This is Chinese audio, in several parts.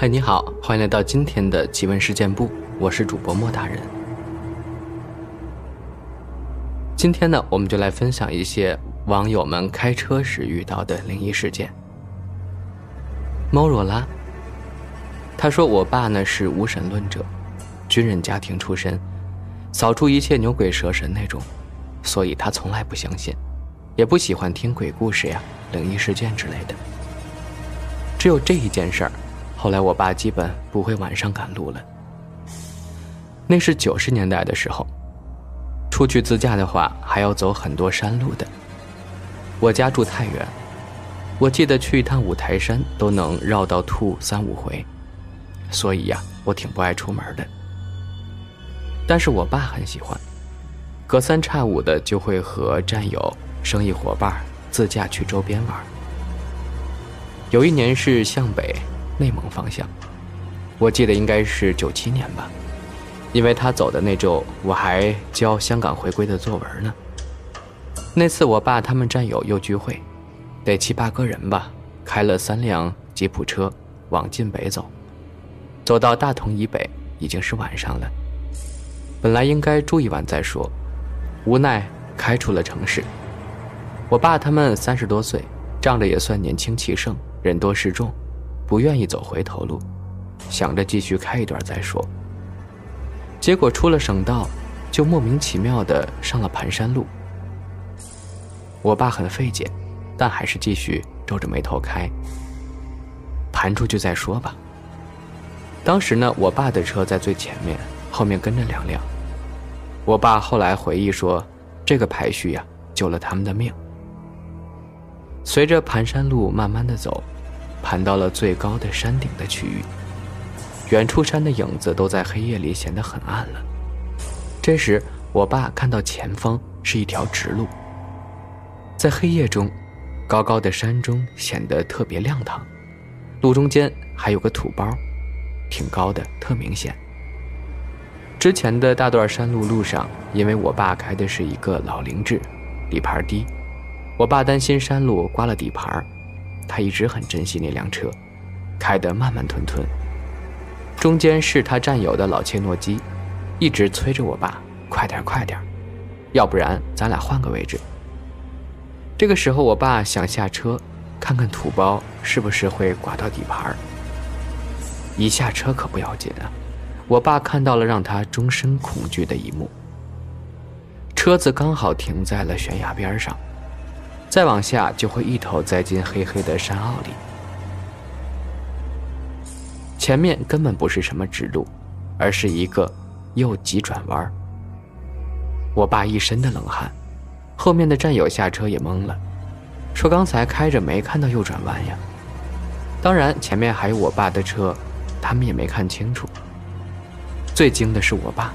嗨，你好，欢迎来到今天的奇闻事件部，我是主播莫大人。今天呢，我们就来分享一些网友们开车时遇到的灵异事件。猫若拉，他说我爸呢是无神论者，军人家庭出身，扫除一切牛鬼蛇神那种，所以他从来不相信，也不喜欢听鬼故事呀、灵异事件之类的。只有这一件事儿。后来，我爸基本不会晚上赶路了。那是九十年代的时候，出去自驾的话还要走很多山路的。我家住太原，我记得去一趟五台山都能绕到吐三五回，所以呀，我挺不爱出门的。但是我爸很喜欢，隔三差五的就会和战友、生意伙伴自驾去周边玩。有一年是向北。内蒙方向，我记得应该是九七年吧，因为他走的那周，我还教香港回归的作文呢。那次我爸他们战友又聚会，得七八个人吧，开了三辆吉普车往晋北走，走到大同以北已经是晚上了。本来应该住一晚再说，无奈开出了城市。我爸他们三十多岁，仗着也算年轻气盛，人多势众。不愿意走回头路，想着继续开一段再说。结果出了省道，就莫名其妙的上了盘山路。我爸很费解，但还是继续皱着眉头开。盘出去再说吧。当时呢，我爸的车在最前面，后面跟着两辆。我爸后来回忆说，这个排序呀，救了他们的命。随着盘山路慢慢的走。盘到了最高的山顶的区域，远处山的影子都在黑夜里显得很暗了。这时，我爸看到前方是一条直路，在黑夜中，高高的山中显得特别亮堂，路中间还有个土包，挺高的，特明显。之前的大段山路路上，因为我爸开的是一个老凌志，底盘低，我爸担心山路刮了底盘。他一直很珍惜那辆车，开得慢慢吞吞。中间是他战友的老切诺基，一直催着我爸快点快点，要不然咱俩换个位置。这个时候，我爸想下车，看看土包是不是会刮到底盘。一下车可不要紧啊，我爸看到了让他终身恐惧的一幕：车子刚好停在了悬崖边上。再往下就会一头栽进黑黑的山坳里，前面根本不是什么直路，而是一个右急转弯。我爸一身的冷汗，后面的战友下车也懵了，说刚才开着没看到右转弯呀。当然前面还有我爸的车，他们也没看清楚。最惊的是我爸，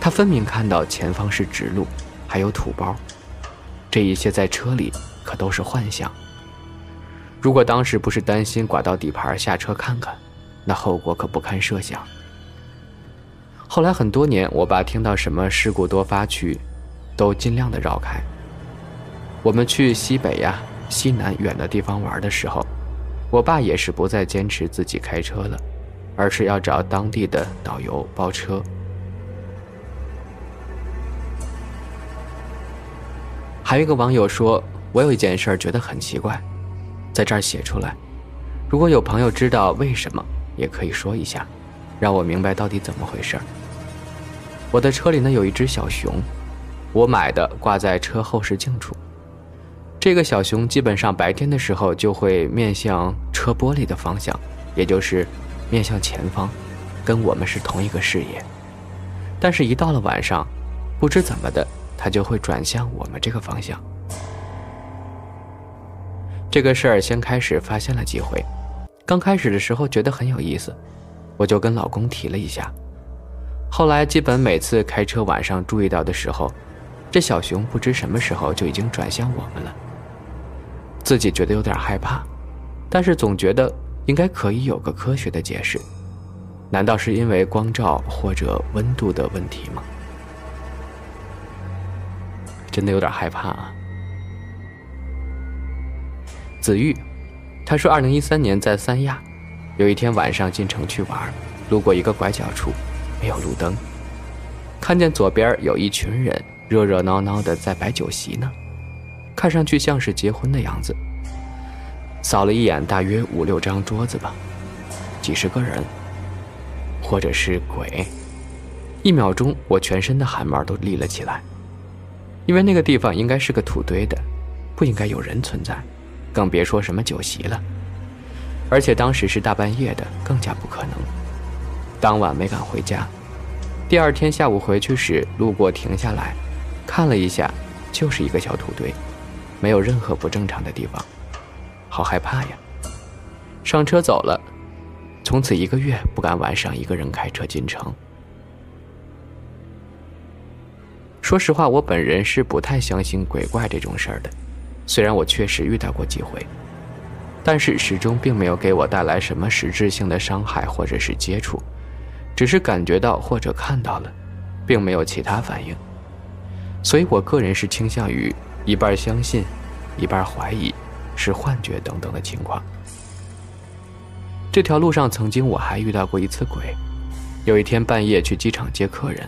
他分明看到前方是直路，还有土包。这一切在车里可都是幻想。如果当时不是担心刮到底盘下车看看，那后果可不堪设想。后来很多年，我爸听到什么事故多发区，都尽量的绕开。我们去西北呀、西南远的地方玩的时候，我爸也是不再坚持自己开车了，而是要找当地的导游包车。还有一个网友说：“我有一件事觉得很奇怪，在这儿写出来。如果有朋友知道为什么，也可以说一下，让我明白到底怎么回事。我的车里呢有一只小熊，我买的挂在车后视镜处。这个小熊基本上白天的时候就会面向车玻璃的方向，也就是面向前方，跟我们是同一个视野。但是，一到了晚上，不知怎么的。”他就会转向我们这个方向。这个事儿先开始发现了几回，刚开始的时候觉得很有意思，我就跟老公提了一下。后来基本每次开车晚上注意到的时候，这小熊不知什么时候就已经转向我们了。自己觉得有点害怕，但是总觉得应该可以有个科学的解释。难道是因为光照或者温度的问题吗？真的有点害怕啊！子玉，他说，二零一三年在三亚，有一天晚上进城去玩，路过一个拐角处，没有路灯，看见左边有一群人热热闹闹的在摆酒席呢，看上去像是结婚的样子。扫了一眼，大约五六张桌子吧，几十个人，或者是鬼。一秒钟，我全身的汗毛都立了起来，因为那个地方应该是个土堆的，不应该有人存在，更别说什么酒席了。而且当时是大半夜的，更加不可能。当晚没敢回家，第二天下午回去时路过停下来，看了一下，就是一个小土堆，没有任何不正常的地方。好害怕呀！上车走了，从此一个月不敢晚上一个人开车进城。说实话，我本人是不太相信鬼怪这种事儿的，虽然我确实遇到过几回，但是始终并没有给我带来什么实质性的伤害或者是接触，只是感觉到或者看到了，并没有其他反应。所以我个人是倾向于一半相信，一半怀疑。是幻觉等等的情况。这条路上曾经我还遇到过一次鬼。有一天半夜去机场接客人，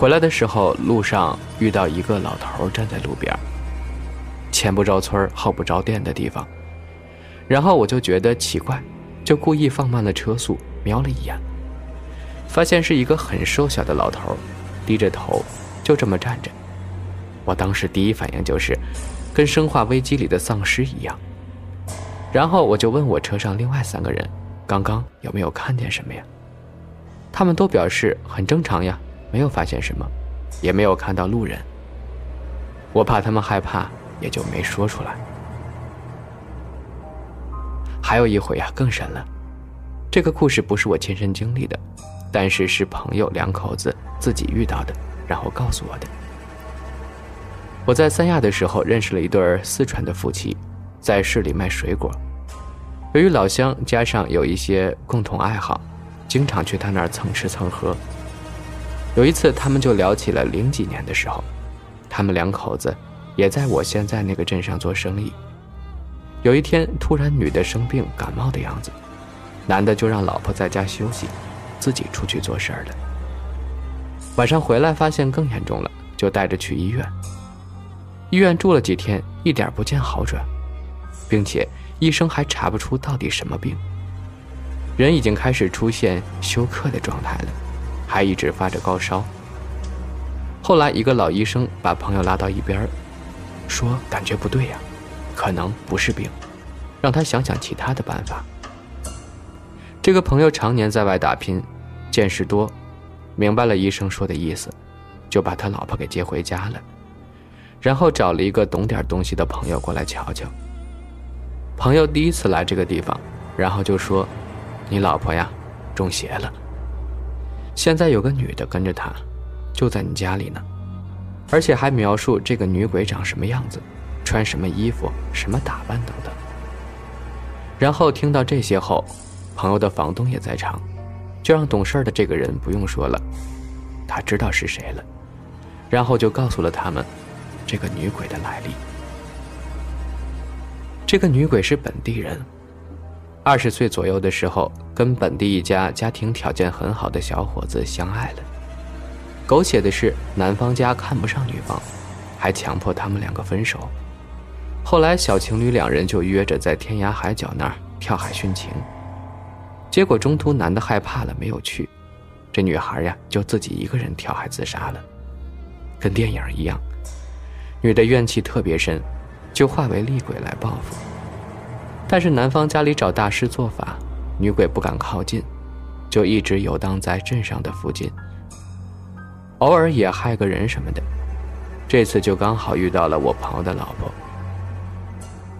回来的时候路上遇到一个老头站在路边，前不着村后不着店的地方。然后我就觉得奇怪，就故意放慢了车速，瞄了一眼，发现是一个很瘦小的老头，低着头，就这么站着。我当时第一反应就是。跟《生化危机》里的丧尸一样，然后我就问我车上另外三个人，刚刚有没有看见什么呀？他们都表示很正常呀，没有发现什么，也没有看到路人。我怕他们害怕，也就没说出来。还有一回啊，更神了，这个故事不是我亲身经历的，但是是朋友两口子自己遇到的，然后告诉我的。我在三亚的时候认识了一对四川的夫妻，在市里卖水果。由于老乡，加上有一些共同爱好，经常去他那儿蹭吃蹭喝。有一次，他们就聊起了零几年的时候，他们两口子也在我现在那个镇上做生意。有一天，突然女的生病感冒的样子，男的就让老婆在家休息，自己出去做事儿了。晚上回来发现更严重了，就带着去医院。医院住了几天，一点不见好转，并且医生还查不出到底什么病。人已经开始出现休克的状态了，还一直发着高烧。后来一个老医生把朋友拉到一边，说感觉不对呀，可能不是病，让他想想其他的办法。这个朋友常年在外打拼，见识多，明白了医生说的意思，就把他老婆给接回家了。然后找了一个懂点东西的朋友过来瞧瞧。朋友第一次来这个地方，然后就说：“你老婆呀，中邪了。现在有个女的跟着他，就在你家里呢，而且还描述这个女鬼长什么样子，穿什么衣服，什么打扮等等。”然后听到这些后，朋友的房东也在场，就让懂事的这个人不用说了，他知道是谁了，然后就告诉了他们。这个女鬼的来历。这个女鬼是本地人，二十岁左右的时候，跟本地一家家庭条件很好的小伙子相爱了。狗血的是，男方家看不上女方，还强迫他们两个分手。后来，小情侣两人就约着在天涯海角那儿跳海殉情。结果中途男的害怕了，没有去，这女孩呀就自己一个人跳海自杀了，跟电影一样。女的怨气特别深，就化为厉鬼来报复。但是男方家里找大师做法，女鬼不敢靠近，就一直游荡在镇上的附近，偶尔也害个人什么的。这次就刚好遇到了我朋友的老婆，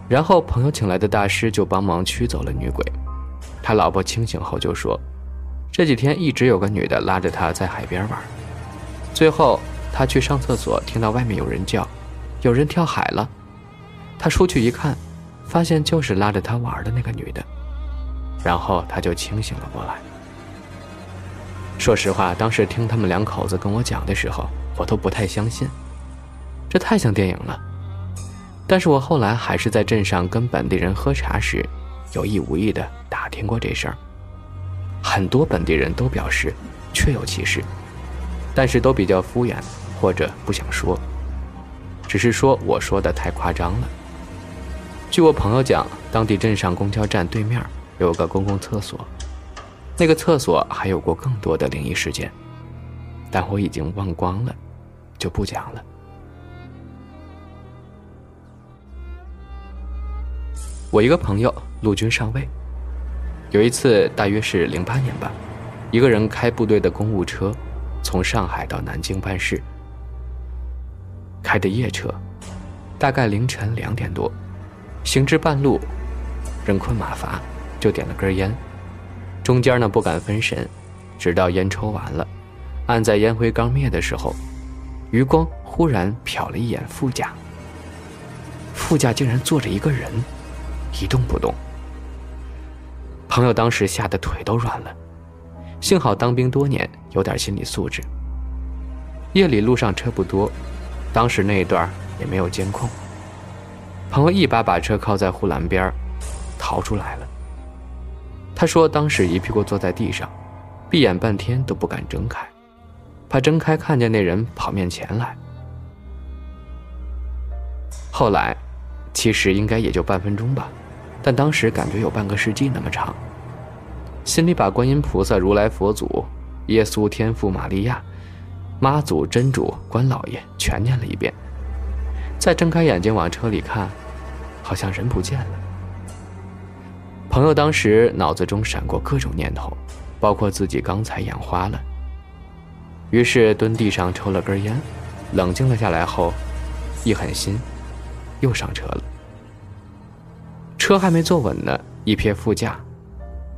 然后朋友请来的大师就帮忙驱走了女鬼。他老婆清醒后就说，这几天一直有个女的拉着他在海边玩，最后他去上厕所，听到外面有人叫。有人跳海了，他出去一看，发现就是拉着他玩的那个女的，然后他就清醒了过来。说实话，当时听他们两口子跟我讲的时候，我都不太相信，这太像电影了。但是我后来还是在镇上跟本地人喝茶时，有意无意的打听过这事儿。很多本地人都表示确有其事，但是都比较敷衍或者不想说，只是说我说的太夸张了。据我朋友讲，当地镇上公交站对面有个公共厕所，那个厕所还有过更多的灵异事件，但我已经忘光了，就不讲了。我一个朋友陆军上尉，有一次大约是零八年吧，一个人开部队的公务车，从上海到南京办事，开的夜车，大概凌晨两点多，行至半路，人困马乏，就点了根烟，中间呢不敢分神，直到烟抽完了，按在烟灰缸灭的时候，余光忽然瞟了一眼副驾，副驾竟然坐着一个人。一动不动。朋友当时吓得腿都软了，幸好当兵多年，有点心理素质。夜里路上车不多，当时那一段也没有监控。朋友一把把车靠在护栏边，逃出来了。他说当时一屁股坐在地上，闭眼半天都不敢睁开，怕睁开看见那人跑面前来。后来，其实应该也就半分钟吧。但当时感觉有半个世纪那么长，心里把观音菩萨、如来佛祖、耶稣、天父、玛利亚、妈祖、真主、关老爷全念了一遍，再睁开眼睛往车里看，好像人不见了。朋友当时脑子中闪过各种念头，包括自己刚才眼花了，于是蹲地上抽了根烟，冷静了下来后，一狠心，又上车了。车还没坐稳呢，一瞥副驾，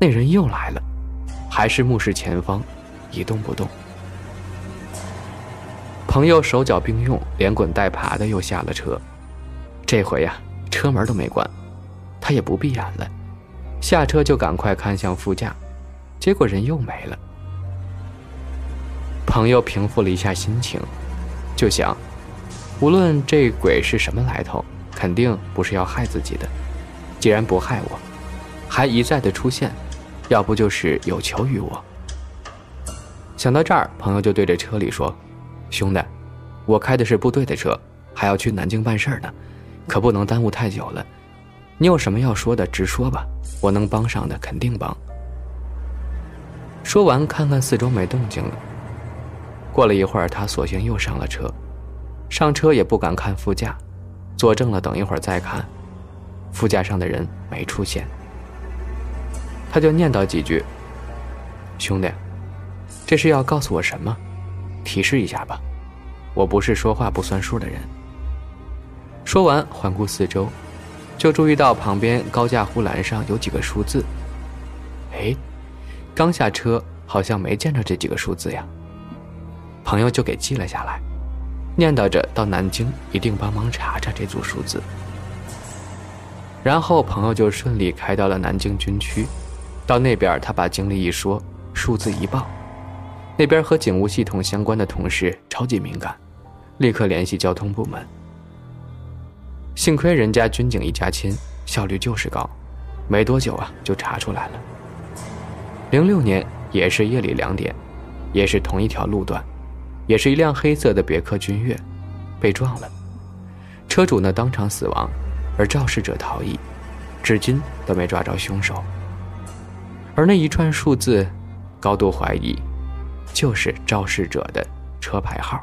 那人又来了，还是目视前方，一动不动。朋友手脚并用，连滚带爬的又下了车。这回呀，车门都没关，他也不闭眼了，下车就赶快看向副驾，结果人又没了。朋友平复了一下心情，就想，无论这鬼是什么来头，肯定不是要害自己的。既然不害我，还一再的出现，要不就是有求于我。想到这儿，朋友就对着车里说：“兄弟，我开的是部队的车，还要去南京办事呢，可不能耽误太久了。你有什么要说的，直说吧，我能帮上的肯定帮。”说完，看看四周没动静了。过了一会儿，他索性又上了车，上车也不敢看副驾，坐正了，等一会儿再看。副驾上的人没出现，他就念叨几句：“兄弟，这是要告诉我什么？提示一下吧，我不是说话不算数的人。”说完，环顾四周，就注意到旁边高架护栏上有几个数字。哎，刚下车，好像没见着这几个数字呀。朋友就给记了下来，念叨着到南京一定帮忙查查这组数字。然后朋友就顺利开到了南京军区，到那边他把经历一说，数字一报，那边和警务系统相关的同事超级敏感，立刻联系交通部门。幸亏人家军警一家亲，效率就是高，没多久啊就查出来了。零六年也是夜里两点，也是同一条路段，也是一辆黑色的别克君越，被撞了，车主呢当场死亡。而肇事者逃逸，至今都没抓着凶手。而那一串数字，高度怀疑，就是肇事者的车牌号。